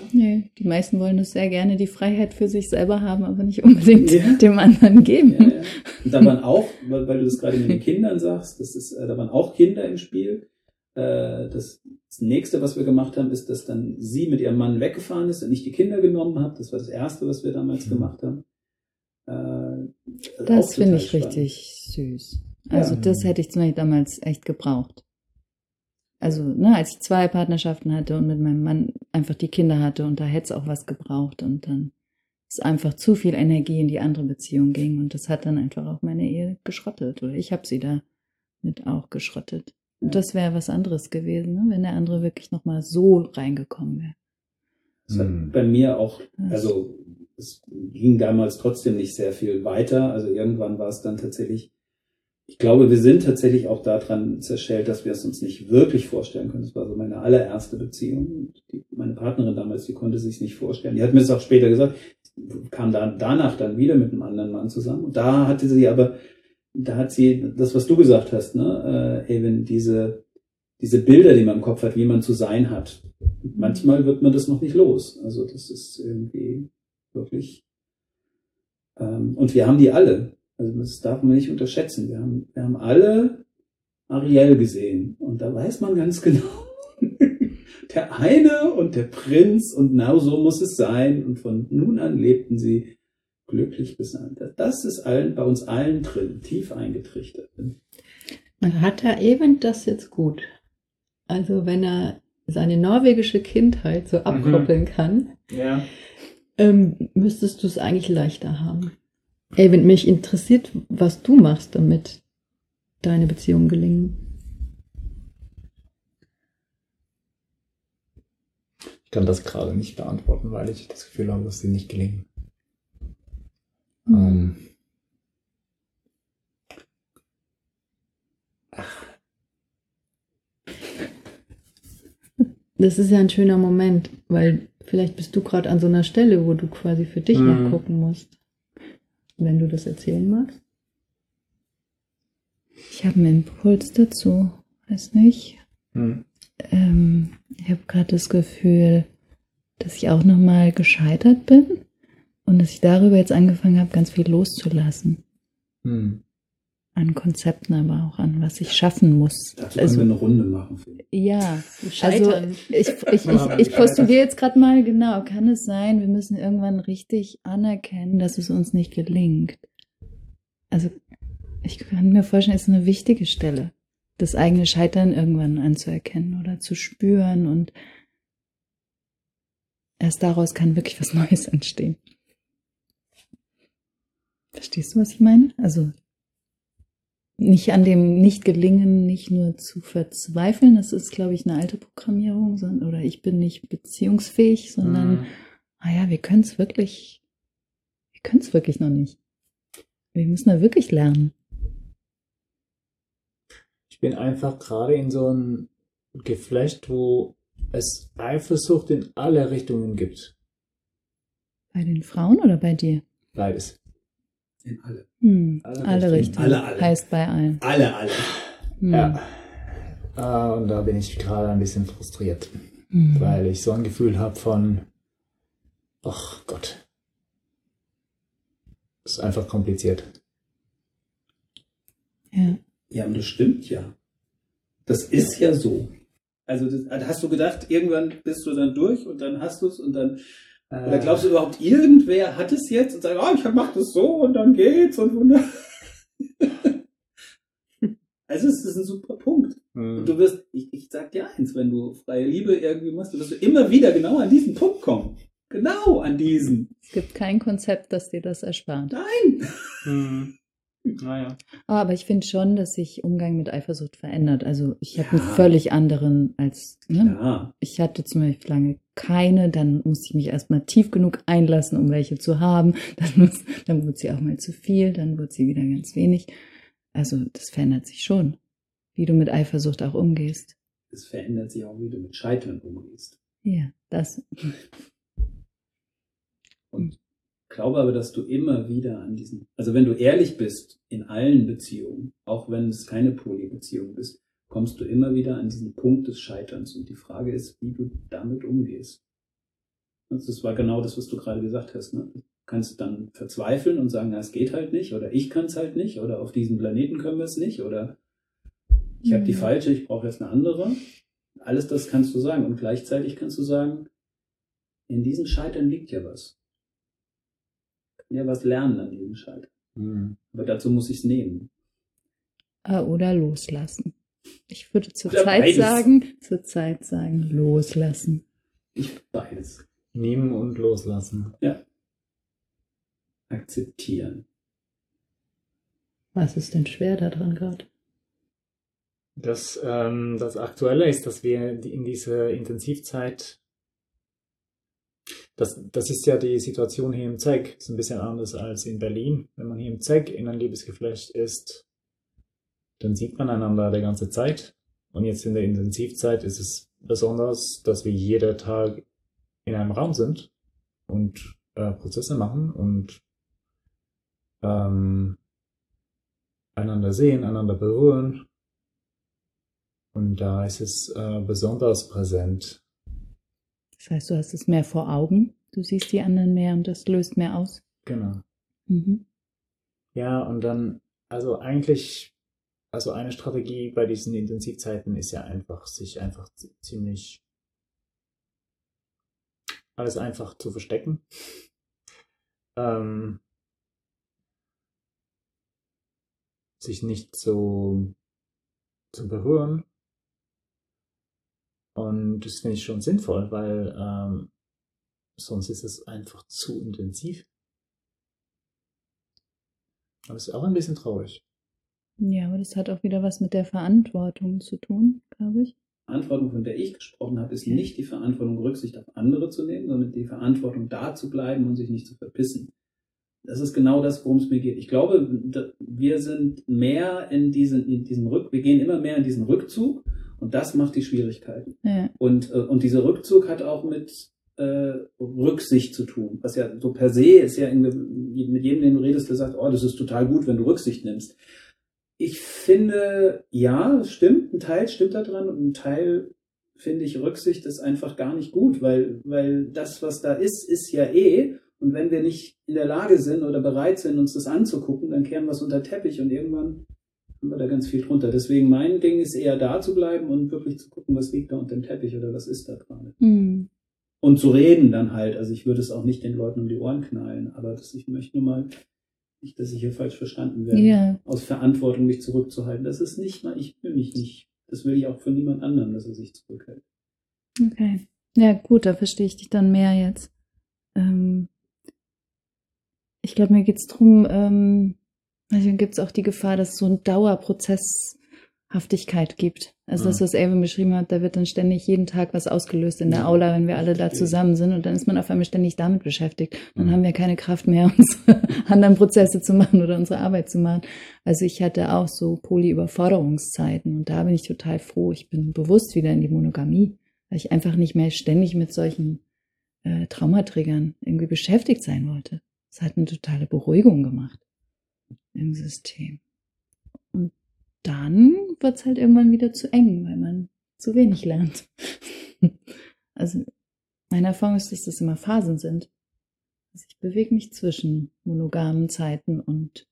die meisten wollen das sehr gerne, die Freiheit für sich selber haben, aber nicht unbedingt Ja. dem anderen geben. Ja, ja. Und da waren auch, weil, weil du das gerade mit den Kindern sagst, das ist, äh, da waren auch Kinder im Spiel. Äh, das, das nächste, was wir gemacht haben, ist, dass dann sie mit ihrem Mann weggefahren ist und ich die Kinder genommen habe. Das war das erste, was wir damals gemacht haben. Äh, Das auch finde ich spannend. richtig süß. Also Ja. das hätte ich zum Beispiel damals echt gebraucht. Also, ne, als ich zwei Partnerschaften hatte und mit meinem Mann einfach die Kinder hatte und da hätte es auch was gebraucht und dann ist einfach zu viel Energie in die andere Beziehung ging und das hat dann einfach auch meine Ehe geschrottet oder ich habe sie da mit auch geschrottet. Und das wäre was anderes gewesen, ne, wenn der andere wirklich nochmal so reingekommen wäre. Das hat Mhm. bei mir auch, also es ging damals trotzdem nicht sehr viel weiter. Also irgendwann war es dann tatsächlich, ich glaube, wir sind tatsächlich auch daran zerschellt, dass wir es uns nicht wirklich vorstellen können. Das war so meine allererste Beziehung. Die, meine Partnerin damals, die konnte sich nicht vorstellen. Die hat mir das auch später gesagt, kam dann danach dann wieder mit einem anderen Mann zusammen. Und da hatte sie aber, da hat sie das, was du gesagt hast, ne, äh, Evan, diese, diese Bilder, die man im Kopf hat, wie man zu sein hat. Manchmal wird man das noch nicht los. Also das ist irgendwie wirklich. Ähm, und wir haben die alle. Also das darf man nicht unterschätzen. Wir haben, wir haben alle Ariel gesehen. Und da weiß man ganz genau, [laughs] der eine und der Prinz und genau so muss es sein. Und von nun an lebten sie glücklich bis an. Das ist allen, bei uns allen drin, tief eingetrichtert. Hat er eben das jetzt gut? Also wenn er seine norwegische Kindheit so abkoppeln kann, Ja. ähm, müsstest du es eigentlich leichter haben. Ey, wenn mich interessiert, was du machst, damit deine Beziehungen gelingen. Ich kann das gerade nicht beantworten, weil ich das Gefühl habe, dass sie nicht gelingen. Mhm. Ähm. Ach. Das ist ja ein schöner Moment, weil vielleicht bist du gerade an so einer Stelle, wo du quasi für dich mhm. nachgucken musst. Wenn du das erzählen magst. Ich habe einen Impuls dazu. Weiß nicht. Hm. Ähm, ich habe gerade das Gefühl, dass ich auch nochmal gescheitert bin und dass ich darüber jetzt angefangen habe, ganz viel loszulassen. Hm. An Konzepten, aber auch an was ich schaffen muss. Dazu können wir eine Runde machen. Ja, Scheitern. Also ich, ich, ich, [laughs] ich postuliere jetzt gerade mal genau, kann es sein, wir müssen irgendwann richtig anerkennen, dass es uns nicht gelingt. Also ich kann mir vorstellen, es ist eine wichtige Stelle, das eigene Scheitern irgendwann anzuerkennen oder zu spüren und erst daraus kann wirklich was Neues entstehen. Verstehst du, was ich meine? Also nicht an dem Nicht-Gelingen nicht nur zu verzweifeln, das ist, glaube ich, eine alte Programmierung, sondern, oder ich bin nicht beziehungsfähig, sondern, Hm. ah ja, wir können es wirklich, wir können es wirklich noch nicht. Wir müssen da wirklich lernen. Ich bin einfach gerade in so einem Geflecht, wo es Eifersucht in alle Richtungen gibt. Bei den Frauen oder bei dir? Beides. In alle. Hm, Alle alle Richtungen. Alle, alle. Heißt bei allen. Alle, alle. Hm. Ja. Äh, und da bin ich gerade ein bisschen frustriert, Hm. weil ich so ein Gefühl habe von, ach Gott. Das ist einfach kompliziert. Ja. Ja, und das stimmt ja. Das ist ja so. Also das, also hast du gedacht, irgendwann bist du dann durch und dann hast du es und dann oder glaubst du überhaupt, irgendwer hat es jetzt und sagt, oh, ich mach das so und dann geht's und wunder. [laughs] also es ist ein super Punkt. Und Hm. du wirst, ich, ich sag dir eins, wenn du freie Liebe irgendwie machst, du wirst du immer wieder genau an diesen Punkt kommen. Genau an diesen. Es gibt kein Konzept, das dir das erspart. Nein. Hm. Naja. Aber ich finde schon, dass sich Umgang mit Eifersucht verändert. Also ich habe einen Ja. völlig anderen als, ne? Ja. Ich hatte zum Beispiel lange keine, dann musste ich mich erstmal tief genug einlassen, um welche zu haben. [laughs] Dann, muss, dann wurde sie auch mal zu viel, dann wurde sie wieder ganz wenig. Also das verändert sich schon, wie du mit Eifersucht auch umgehst. Es verändert sich auch, wie du mit Scheitern umgehst. Ja, das. Und glaube aber, dass du immer wieder an diesen, also wenn du ehrlich bist in allen Beziehungen, auch wenn es keine Polybeziehung ist, kommst du immer wieder an diesen Punkt des Scheiterns. Und die Frage ist, wie du damit umgehst. Und das war genau das, was du gerade gesagt hast. Ne? Du kannst dann verzweifeln und sagen, na, es geht halt nicht, oder ich kann es halt nicht, oder auf diesem Planeten können wir es nicht, oder ich habe die Mhm. falsche, ich brauche jetzt eine andere. Alles das kannst du sagen. Und gleichzeitig kannst du sagen, in diesem Scheitern liegt ja was. Ich kann ja was lernen an diesem Scheitern. Hm. Aber dazu muss ich es nehmen. Äh, Oder loslassen. Ich würde zur Oder Zeit beides. sagen, zur Zeit sagen, loslassen. Ich beides. Nehmen und loslassen. Akzeptieren. Was ist denn schwer daran gerade? Das, ähm, das Aktuelle ist, dass wir in dieser Intensivzeit, das, das ist ja die Situation hier im ZEG, ist ein bisschen anders als in Berlin. Wenn man hier im ZEG in ein Liebesgeflecht ist, dann sieht man einander die ganze Zeit. Und jetzt in der Intensivzeit ist es besonders, dass wir jeder Tag in einem Raum sind und äh, Prozesse machen und ähm, einander sehen, einander berühren. Und da ist es äh, besonders präsent. Das heißt, du hast es mehr vor Augen, du siehst die anderen mehr und das löst mehr aus. Genau. Mhm. Ja, und dann, also eigentlich, also eine Strategie bei diesen Intensivzeiten ist ja einfach, sich einfach zi- ziemlich alles einfach zu verstecken. Ähm, sich nicht so zu berühren. Und das finde ich schon sinnvoll, weil ähm, sonst ist es einfach zu intensiv. Aber es ist auch ein bisschen traurig. Ja, aber das hat auch wieder was mit der Verantwortung zu tun, glaube ich. Verantwortung, von der ich gesprochen habe, ist nicht die Verantwortung, Rücksicht auf andere zu nehmen, sondern die Verantwortung, da zu bleiben und sich nicht zu verpissen. Das ist genau das, worum es mir geht. Ich glaube, wir sind mehr in diesen, in diesen Rück, wir gehen immer mehr in diesen Rückzug Und das macht die Schwierigkeiten. Ja. Und, äh, und dieser Rückzug hat auch mit äh, Rücksicht zu tun. Was ja so per se ist ja irgendwie, mit jedem, den du redest, der sagt, oh, das ist total gut, wenn du Rücksicht nimmst. Ich finde, ja, es stimmt, ein Teil stimmt da dran und ein Teil finde ich, Rücksicht ist einfach gar nicht gut, weil, weil das, was da ist, ist ja eh. Und wenn wir nicht in der Lage sind oder bereit sind, uns das anzugucken, dann kehren wir es unter Teppich und irgendwann haben wir da ganz viel drunter. Deswegen mein Ding ist eher da zu bleiben und wirklich zu gucken, was liegt da unter dem Teppich oder was ist da gerade. Hm. Und zu reden dann halt. Also ich würde es auch nicht den Leuten um die Ohren knallen, aber das, ich möchte nur mal nicht, dass ich hier falsch verstanden werde. Ja. Aus Verantwortung mich zurückzuhalten. Das ist nicht mal, ich will mich nicht. Das will ich auch von niemand anderem, dass er sich zurückhält. Okay. Ja, gut, da verstehe ich dich dann mehr jetzt. Ähm, ich glaube, mir geht's drum, ähm, also gibt es auch die Gefahr, dass so ein Dauerprozesshaftigkeit gibt. Also das, was Elvin beschrieben hat, da wird dann ständig jeden Tag was ausgelöst in der. Aula, wenn wir alle da zusammen sind und dann ist man auf einmal ständig damit beschäftigt. Dann Mhm. haben wir keine Kraft mehr, [laughs] unsere anderen Prozesse zu machen oder unsere Arbeit zu machen. Also ich hatte auch so Poly-Überforderungszeiten und da bin ich total froh. Ich bin bewusst wieder in die Monogamie, weil ich einfach nicht mehr ständig mit solchen äh, Traumaträgern irgendwie beschäftigt sein wollte. Es hat eine totale Beruhigung gemacht im System. Dann wird's halt irgendwann wieder zu eng, weil man zu wenig lernt. [laughs] Also meine Erfahrung ist, dass das immer Phasen sind. Also ich bewege mich zwischen monogamen Zeiten und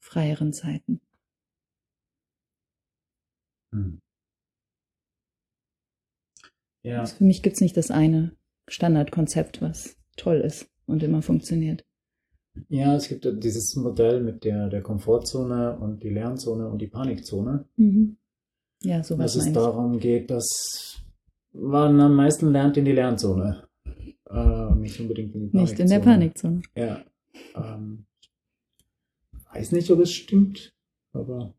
freieren Zeiten. Hm. Ja, Also für mich gibt's nicht das eine Standardkonzept, was toll ist und immer funktioniert. Ja, es gibt ja dieses Modell mit der, der Komfortzone und die Lernzone und die Panikzone. Mhm. Ja, sowas Dass es meine ich. darum geht, dass man am meisten lernt in die Lernzone. Äh, nicht unbedingt in die Panikzone. Nicht in der Panikzone. Ja. Ähm, weiß nicht, ob es stimmt, aber.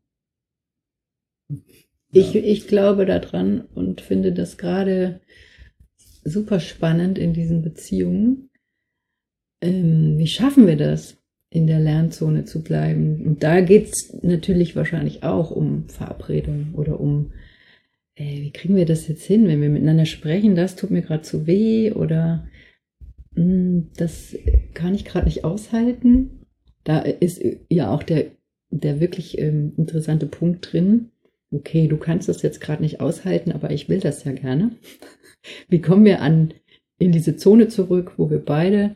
Ich, ich glaube daran und finde das gerade super spannend in diesen Beziehungen. Ähm, wie schaffen wir das, in der Lernzone zu bleiben? Und da geht's natürlich wahrscheinlich auch um Verabredungen oder um, äh, wie kriegen wir das jetzt hin, wenn wir miteinander sprechen, das tut mir gerade zu weh oder mh, das kann ich gerade nicht aushalten. Da ist ja auch der, der wirklich ähm, interessante Punkt drin okay, du kannst das jetzt gerade nicht aushalten, aber ich will das ja gerne. [laughs] Wie kommen wir an in diese Zone zurück, wo wir beide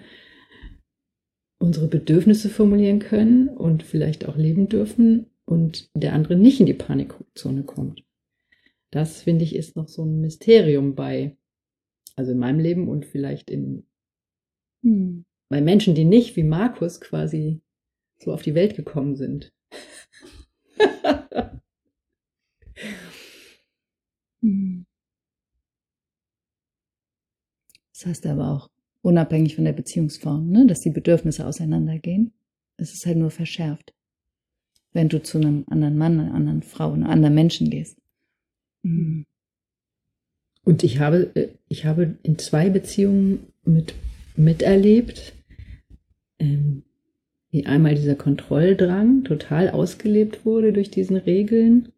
unsere Bedürfnisse formulieren können und vielleicht auch leben dürfen und der andere nicht in die Panikzone kommt? Das finde ich ist noch so ein Mysterium bei, also in meinem Leben und vielleicht in Hm. bei Menschen, die nicht wie Markus quasi so auf die Welt gekommen sind. [laughs] Hm. Das heißt aber auch, unabhängig von der Beziehungsform, ne, dass die Bedürfnisse auseinandergehen. Es ist halt nur verschärft. Wenn du zu einem anderen Mann, einer anderen Frau, einem anderen Menschen gehst. Hm. Und ich habe, äh, ich habe in zwei Beziehungen mit, miterlebt, ähm, wie einmal dieser Kontrolldrang total ausgelebt wurde durch diesen Regeln.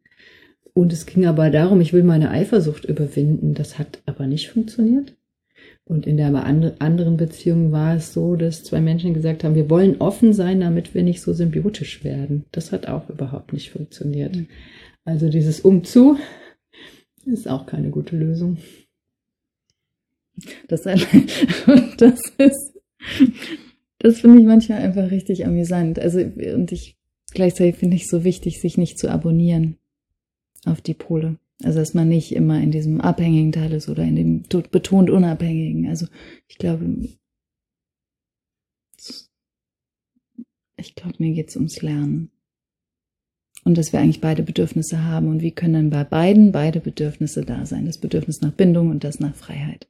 Und es ging aber darum, ich will meine Eifersucht überwinden. Das hat aber nicht funktioniert. Und in der anderen Beziehung war es so, dass zwei Menschen gesagt haben, wir wollen offen sein, damit wir nicht so symbiotisch werden. Das hat auch überhaupt nicht funktioniert. Mhm. Also dieses Umzu ist auch keine gute Lösung. Das, [laughs] das ist, das finde ich manchmal einfach richtig amüsant. Also, und ich, gleichzeitig finde ich so wichtig, sich nicht zu abonnieren auf die Pole. Also, dass man nicht immer in diesem abhängigen Teil ist oder in dem to- betont unabhängigen. Also, ich glaube, ich glaube, mir geht's ums Lernen. Und dass wir eigentlich beide Bedürfnisse haben. Und wie können dann bei beiden beide Bedürfnisse da sein? Das Bedürfnis nach Bindung und das nach Freiheit.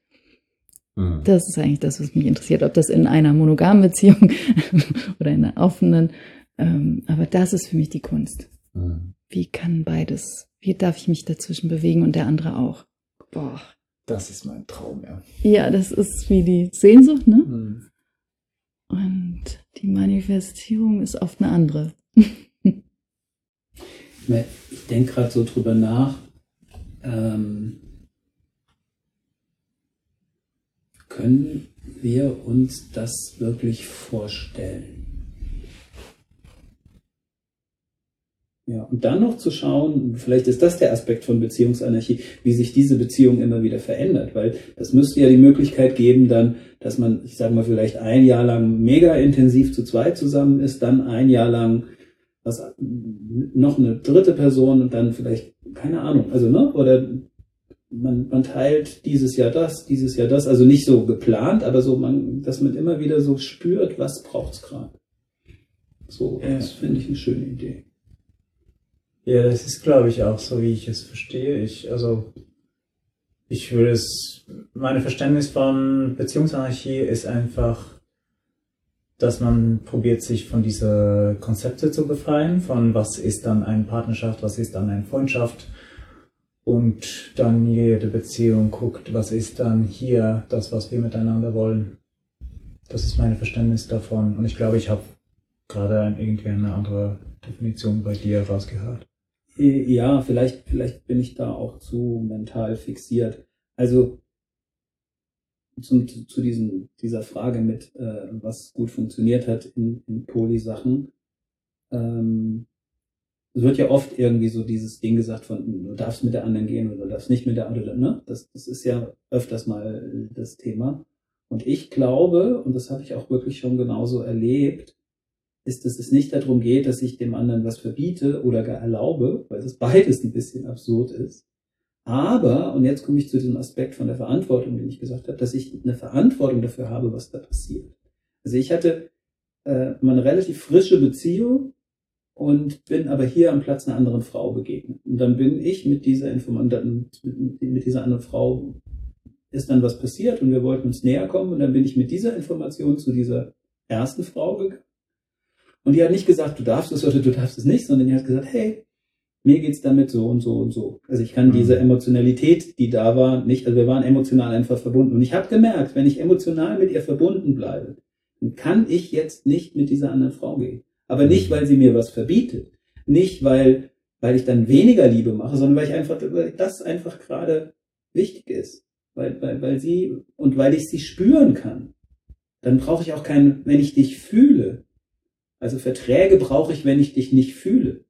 Mhm. Das ist eigentlich das, was mich interessiert, ob das in einer monogamen Beziehung [laughs] oder in einer offenen. Ähm, aber das ist für mich die Kunst. Mhm. Wie kann beides? Wie darf ich mich dazwischen bewegen und der andere auch? Boah. Das ist mein Traum, ja. Ja, das ist wie die Sehnsucht, ne? Hm. Und die Manifestierung ist oft eine andere. Ich denke gerade so drüber nach, ähm, können wir uns das wirklich vorstellen? Ja, und dann noch zu schauen, vielleicht ist das der Aspekt von Beziehungsanarchie, wie sich diese Beziehung immer wieder verändert, weil das müsste ja die Möglichkeit geben, dann, dass man, ich sage mal, vielleicht ein Jahr lang mega intensiv zu zweit zusammen ist, dann ein Jahr lang was noch eine dritte Person und dann vielleicht, keine Ahnung, also, ne, oder man, man teilt dieses Jahr das, dieses Jahr das, also nicht so geplant, aber so, man, dass man immer wieder so spürt, was braucht's gerade. So, Ja. das finde ich eine schöne Idee. Ja, das ist, glaube ich, auch so, wie ich es verstehe. Ich, also, ich würde es, meine Verständnis von Beziehungsanarchie ist einfach, dass man probiert, sich von dieser Konzepte zu befreien, von was ist dann eine Partnerschaft, was ist dann eine Freundschaft und dann jede Beziehung guckt, was ist dann hier das, was wir miteinander wollen. Das ist mein Verständnis davon und ich glaube, ich habe gerade irgendwie eine andere Definition bei dir rausgehört. Ja, vielleicht, vielleicht bin ich da auch zu mental fixiert. Also zum, zu, diesem, dieser Frage mit, äh, was gut funktioniert hat in, in Poly-Sachen. Ähm, es wird ja oft irgendwie so dieses Ding gesagt von, du darfst mit der anderen gehen oder du darfst nicht mit der anderen, ne? Das, das ist ja öfters mal das Thema. Und ich glaube, und das habe ich auch wirklich schon genauso erlebt, ist, dass es nicht darum geht, dass ich dem anderen was verbiete oder gar erlaube, weil das beides ein bisschen absurd ist. Aber, und jetzt komme ich zu diesem Aspekt von der Verantwortung, den ich gesagt habe, dass ich eine Verantwortung dafür habe, was da passiert. Also ich hatte äh, mal eine relativ frische Beziehung und bin aber hier am Platz einer anderen Frau begegnet. Und dann bin ich mit dieser Information, mit, mit dieser anderen Frau ist dann was passiert und wir wollten uns näher kommen und dann bin ich mit dieser Information zu dieser ersten Frau gegangen. Und die hat nicht gesagt, du darfst es oder du darfst es nicht, sondern die hat gesagt, hey, mir geht's damit so und so und so. Also ich kann Mhm. diese Emotionalität, die da war, nicht, also wir waren emotional einfach verbunden. Und ich habe gemerkt, wenn ich emotional mit ihr verbunden bleibe, dann kann ich jetzt nicht mit dieser anderen Frau gehen. Aber nicht, weil sie mir was verbietet. Nicht, weil, weil ich dann weniger Liebe mache, sondern weil ich einfach, weil das einfach gerade wichtig ist. Weil, weil, weil sie, und weil ich sie spüren kann. Dann brauche ich auch keinen, wenn ich dich fühle. Also Verträge brauche ich, wenn ich dich nicht fühle.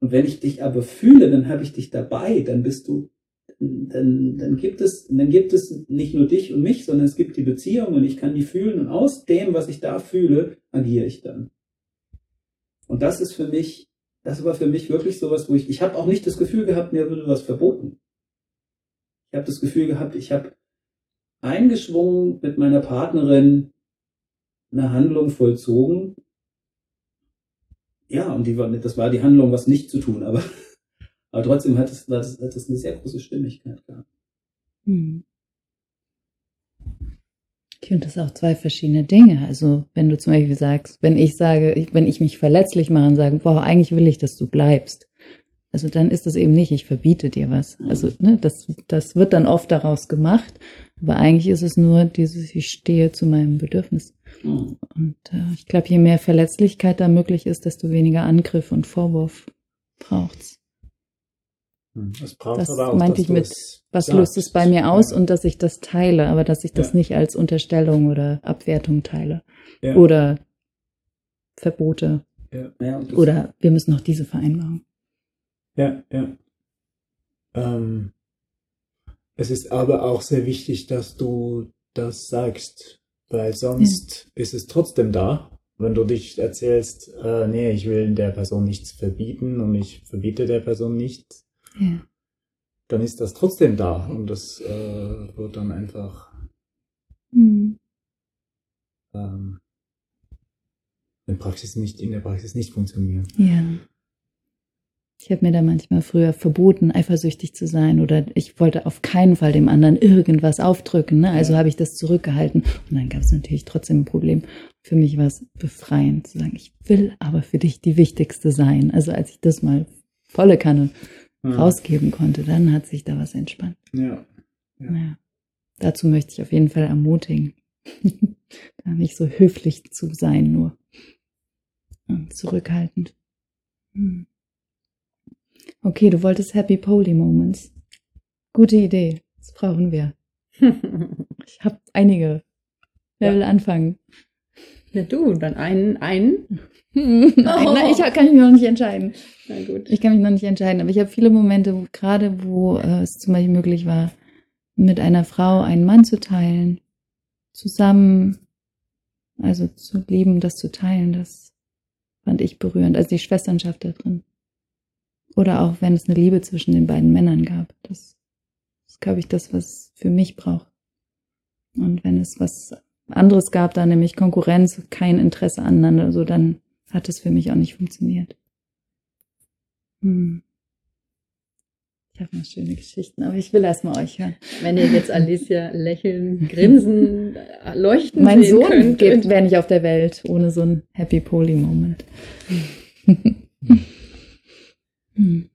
Und wenn ich dich aber fühle, dann habe ich dich dabei, dann bist du, dann, dann gibt es, dann gibt es nicht nur dich und mich, sondern es gibt die Beziehung und ich kann die fühlen und aus dem, was ich da fühle, agiere ich dann. Und das ist für mich, das war für mich wirklich sowas, wo ich, ich habe auch nicht das Gefühl gehabt, mir würde was verboten. Ich habe das Gefühl gehabt, ich habe eingeschwungen mit meiner Partnerin eine Handlung vollzogen. Ja, und die war, das war die Handlung, was nicht zu tun, aber, [laughs] aber trotzdem hat es, hat es, hat es eine sehr große Stimmigkeit gehabt. Hm. Ich finde das auch zwei verschiedene Dinge. Also wenn du zum Beispiel sagst, wenn ich sage, wenn ich mich verletzlich mache und sage, boah, eigentlich will ich, dass du bleibst. Also dann ist das eben nicht, ich verbiete dir was. Also ne, das, das wird dann oft daraus gemacht, aber eigentlich ist es nur dieses, ich stehe zu meinem Bedürfnis. Hm. Und äh, ich glaube, je mehr Verletzlichkeit da möglich ist, desto weniger Angriff und Vorwurf braucht's. Es braucht Das aber auch, meinte ich mit, Was sagst. löst es bei mir aus Ja. und dass ich das teile, aber dass ich das Ja. nicht als Unterstellung oder Abwertung teile. Ja. Oder Verbote. Oder wir müssen noch diese Vereinbarung. Ja, ja. Ähm, es ist aber auch sehr wichtig, dass du das sagst, weil sonst ist es trotzdem da. Wenn du dich erzählst, äh, nee, ich will der Person nichts verbieten und ich verbiete der Person nichts, Ja. dann ist das trotzdem da und das äh, wird dann einfach Hm. ähm, in, Praxis nicht, in der Praxis nicht funktionieren. ja. Ich habe mir da manchmal früher verboten, eifersüchtig zu sein oder ich wollte auf keinen Fall dem anderen irgendwas aufdrücken. Ne? Also Ja. habe ich das zurückgehalten. Und dann gab es natürlich trotzdem ein Problem. Für mich war es befreiend zu sagen, ich will aber für dich die Wichtigste sein. Also als ich das mal volle Kanne Hm. rausgeben konnte, dann hat sich da was entspannt. Ja. Ja. Naja, dazu möchte ich auf jeden Fall ermutigen, [laughs] da nicht so höflich zu sein nur und zurückhaltend. Hm. Okay, du wolltest Happy Poly Moments. Gute Idee. Das brauchen wir. [laughs] Ich habe einige. Wer Ja. will anfangen? Ja, du, dann einen, einen. [laughs] Nein, nein, ich kann mich noch nicht entscheiden. Na gut. Ich kann mich noch nicht entscheiden, aber ich habe viele Momente, wo, gerade wo äh, es zum Beispiel möglich war, mit einer Frau einen Mann zu teilen, zusammen, also zu lieben, das zu teilen, das fand ich berührend. Also die Schwesternschaft da drin. Oder auch wenn es eine Liebe zwischen den beiden Männern gab. Das ist, glaube ich, das, was für mich braucht. Und wenn es was anderes gab, da nämlich Konkurrenz, kein Interesse aneinander, so dann hat es für mich auch nicht funktioniert. Hm. Ich habe noch schöne Geschichten, aber ich will erst mal euch hören. Wenn ihr jetzt Alicia lächeln, grinsen, leuchten Mein sehen Sohn könnt. geht- wäre nicht auf der Welt ohne so einen Happy Poly Moment. [laughs] Hm.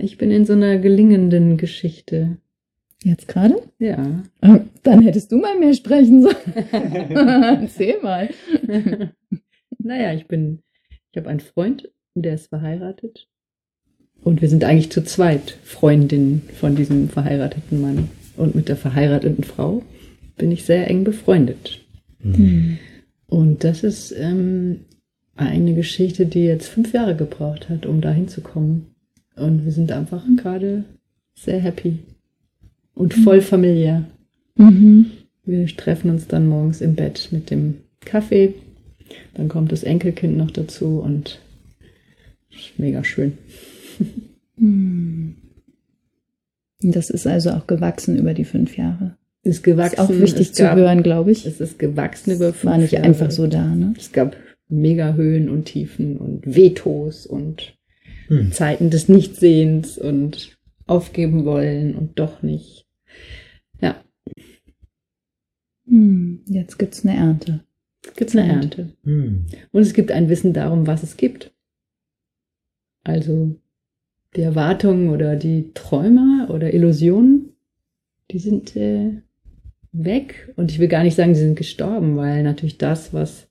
Ich bin in so einer gelingenden Geschichte. Jetzt gerade? Ja. Ah, Dann hättest du mal mehr sprechen sollen. [laughs] Erzähl mal. naja, ich bin, ich habe einen Freund, der ist verheiratet. Und wir sind eigentlich zu zweit Freundinnen von diesem verheirateten Mann. Und mit der verheirateten Frau bin ich sehr eng befreundet. Hm. Und das ist ähm, eine Geschichte, die jetzt fünf Jahre gebraucht hat, um da hinzukommen. Und wir sind einfach gerade sehr happy und voll familiär. Mhm. Wir treffen uns dann morgens im Bett mit dem Kaffee. Dann kommt das Enkelkind noch dazu und ist mega schön. Hm. Das ist also auch gewachsen über die fünf Jahre. Ist gewachsen. Ist auch wichtig es zu gab, hören, glaube ich. Es ist gewachsen über fünf War nicht Jahre. einfach so da, ne? Es gab mega Höhen und Tiefen und Vetos und Hm. Zeiten des Nichtsehens und aufgeben wollen und doch nicht. Ja, Hm. Jetzt gibt's eine Ernte. es gibt eine. Ernte. Hm. Und es gibt ein Wissen darum, was es gibt. Also die Erwartungen oder die Träume oder Illusionen, die sind äh, weg. Und ich will gar nicht sagen, sie sind gestorben, weil natürlich das, was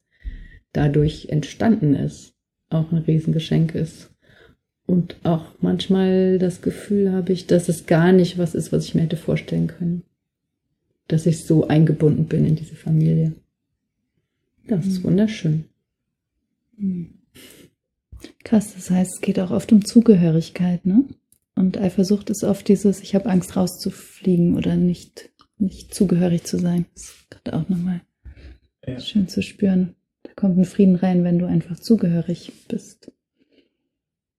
dadurch entstanden ist, auch ein Riesengeschenk ist. Und auch manchmal das Gefühl habe ich, dass es gar nicht was ist, was ich mir hätte vorstellen können. Dass ich so eingebunden bin in diese Familie. Das ist Mhm. wunderschön. Hm. Krass, das heißt, es geht auch oft um Zugehörigkeit, ne? Und Eifersucht ist oft dieses, ich habe Angst rauszufliegen oder nicht, nicht zugehörig zu sein. Das ist gerade auch nochmal Ja. schön zu spüren. Kommt ein Frieden rein, wenn du einfach zugehörig bist.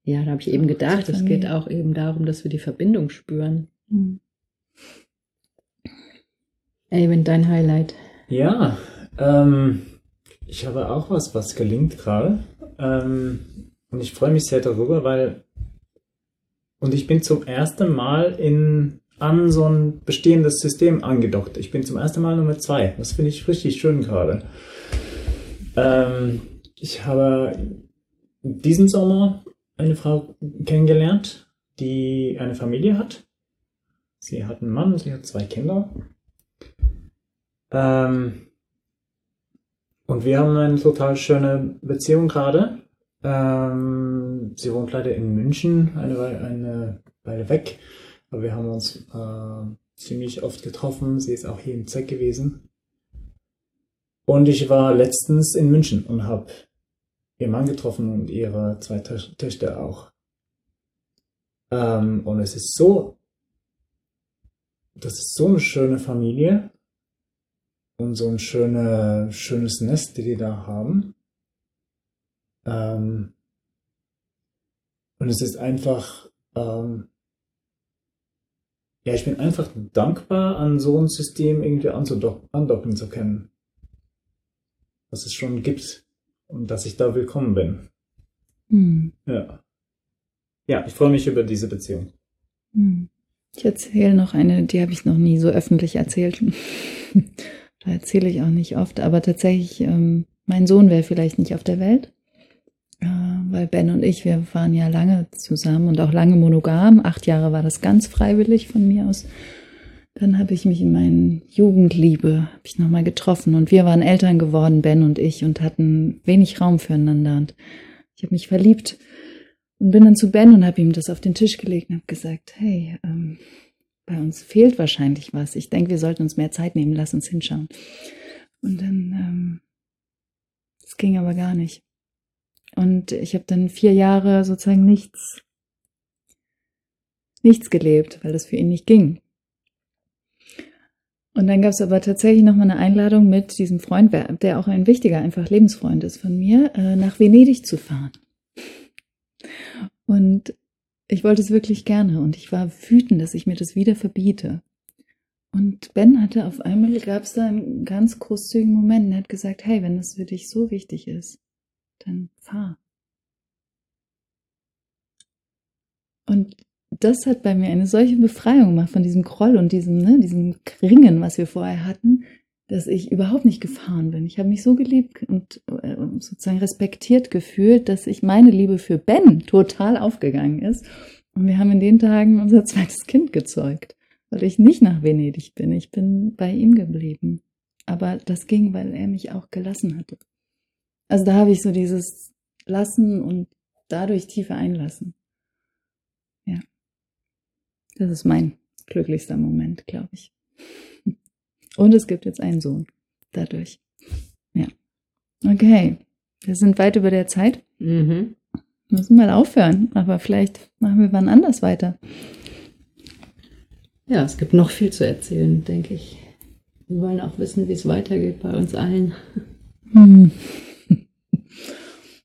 Ja, da habe ich eben gedacht, es geht auch eben darum, dass wir die Verbindung spüren. Hm. Ey, dein Highlight. Ja, ähm, ich habe auch was, was gelingt gerade. Ähm, und ich freue mich sehr darüber, weil und ich bin zum ersten Mal in an so ein bestehendes System angedockt. Ich bin zum ersten Mal Nummer zwei. Das finde ich richtig schön gerade. Ähm, ich habe diesen Sommer eine Frau kennengelernt, die eine Familie hat. Sie hat einen Mann, sie hat zwei Kinder. Ähm, und wir haben eine total schöne Beziehung gerade. Ähm, sie wohnt leider in München, eine, eine Weile weg. Aber wir haben uns äh, ziemlich oft getroffen. Sie ist auch hier im ZEC gewesen. Und ich war letztens in München und habe ihren Mann getroffen und ihre zwei Tö- Töchter auch. Ähm, und es ist so, das ist so eine schöne Familie und so ein schöne, schönes Nest, die die da haben. Ähm, und es ist einfach, ähm, ja, ich bin einfach dankbar, an so ein System irgendwie andocken zu können. Was es schon gibt und dass ich da willkommen bin. Hm. Ja. Ja, ich freue mich über diese Beziehung. Hm. Ich erzähle noch eine, die habe ich noch nie so öffentlich erzählt. [laughs] da erzähle ich auch nicht oft, aber tatsächlich, ähm, mein Sohn wäre vielleicht nicht auf der Welt, äh, weil Ben und ich, wir waren ja lange zusammen und auch lange monogam. Acht Jahre war das ganz freiwillig von mir aus. Dann habe ich mich in meinen Jugendliebe habe ich noch mal getroffen und wir waren Eltern geworden, Ben und ich, und hatten wenig Raum füreinander und ich habe mich verliebt Und bin dann zu Ben und habe ihm das auf den Tisch gelegt und habe gesagt, hey, ähm, bei uns fehlt wahrscheinlich was. Ich denke, wir sollten uns mehr Zeit nehmen, lass uns hinschauen. Und dann, ähm, es ging aber gar nicht. Und ich habe dann vier Jahre sozusagen nichts, nichts gelebt, weil das für ihn nicht ging. Und dann gab es aber tatsächlich nochmal eine Einladung mit diesem Freund, der auch ein wichtiger, einfach Lebensfreund ist von mir, äh, nach Venedig zu fahren. Und ich wollte es wirklich gerne und ich war wütend, dass ich mir das wieder verbiete. Und Ben hatte auf einmal, gab es da einen ganz großzügigen Moment, er hat gesagt, hey, wenn das für dich so wichtig ist, dann fahr. Und das hat bei mir eine solche Befreiung gemacht von diesem Groll und diesem, ne, diesem Ringen, was wir vorher hatten, dass ich überhaupt nicht gefahren bin. Ich habe mich so geliebt und äh, sozusagen respektiert gefühlt, dass ich meine Liebe für Ben total aufgegangen ist. Und wir haben in den Tagen unser zweites Kind gezeugt, weil ich nicht nach Venedig bin. Ich bin bei ihm geblieben. Aber das ging, weil er mich auch gelassen hatte. Also da habe ich so dieses Lassen und dadurch tiefer einlassen. Das ist mein glücklichster Moment, glaube ich. Und es gibt jetzt einen Sohn dadurch. Ja. Okay. Wir sind weit über der Zeit. Mhm. Müssen mal aufhören, aber vielleicht machen wir wann anders weiter. Ja, es gibt noch viel zu erzählen, denke ich. Wir wollen auch wissen, wie es weitergeht bei uns allen. Hm.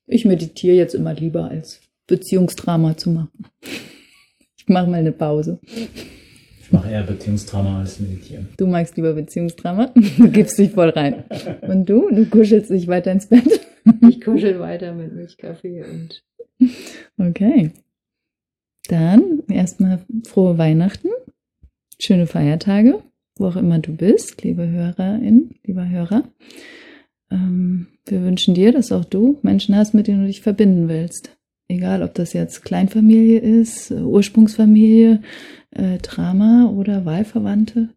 Ich meditiere jetzt immer lieber als Beziehungsdrama zu machen. Ich mache mal eine Pause. Ich mache eher Beziehungsdrama als Meditieren. Du magst lieber Beziehungsdrama? [laughs] Du gibst dich voll rein. Und du? Du kuschelst dich weiter ins Bett? [laughs] Ich kuschel weiter mit Milchkaffee und. Okay. Dann erstmal frohe Weihnachten. Schöne Feiertage, wo auch immer du bist, liebe Hörerin, lieber Hörer. Ähm, wir wünschen dir, dass auch du Menschen hast, mit denen du dich verbinden willst. Egal, ob das jetzt Kleinfamilie ist, Ursprungsfamilie, äh, Drama oder Wahlverwandte,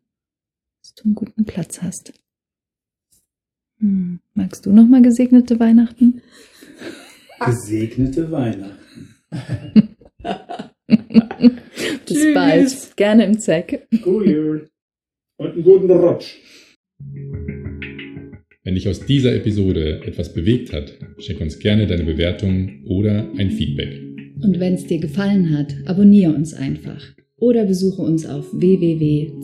dass du einen guten Platz hast. Hm. Magst du nochmal gesegnete Weihnachten? [laughs] Gesegnete Weihnachten. [laughs] Bis Tschüss. bald. Gerne im Zeck. Cool. Und einen guten Rutsch. Wenn dich aus dieser Episode etwas bewegt hat, schick uns gerne deine Bewertung oder ein Feedback. Und wenn es dir gefallen hat, abonniere uns einfach oder besuche uns auf www.zeck.de.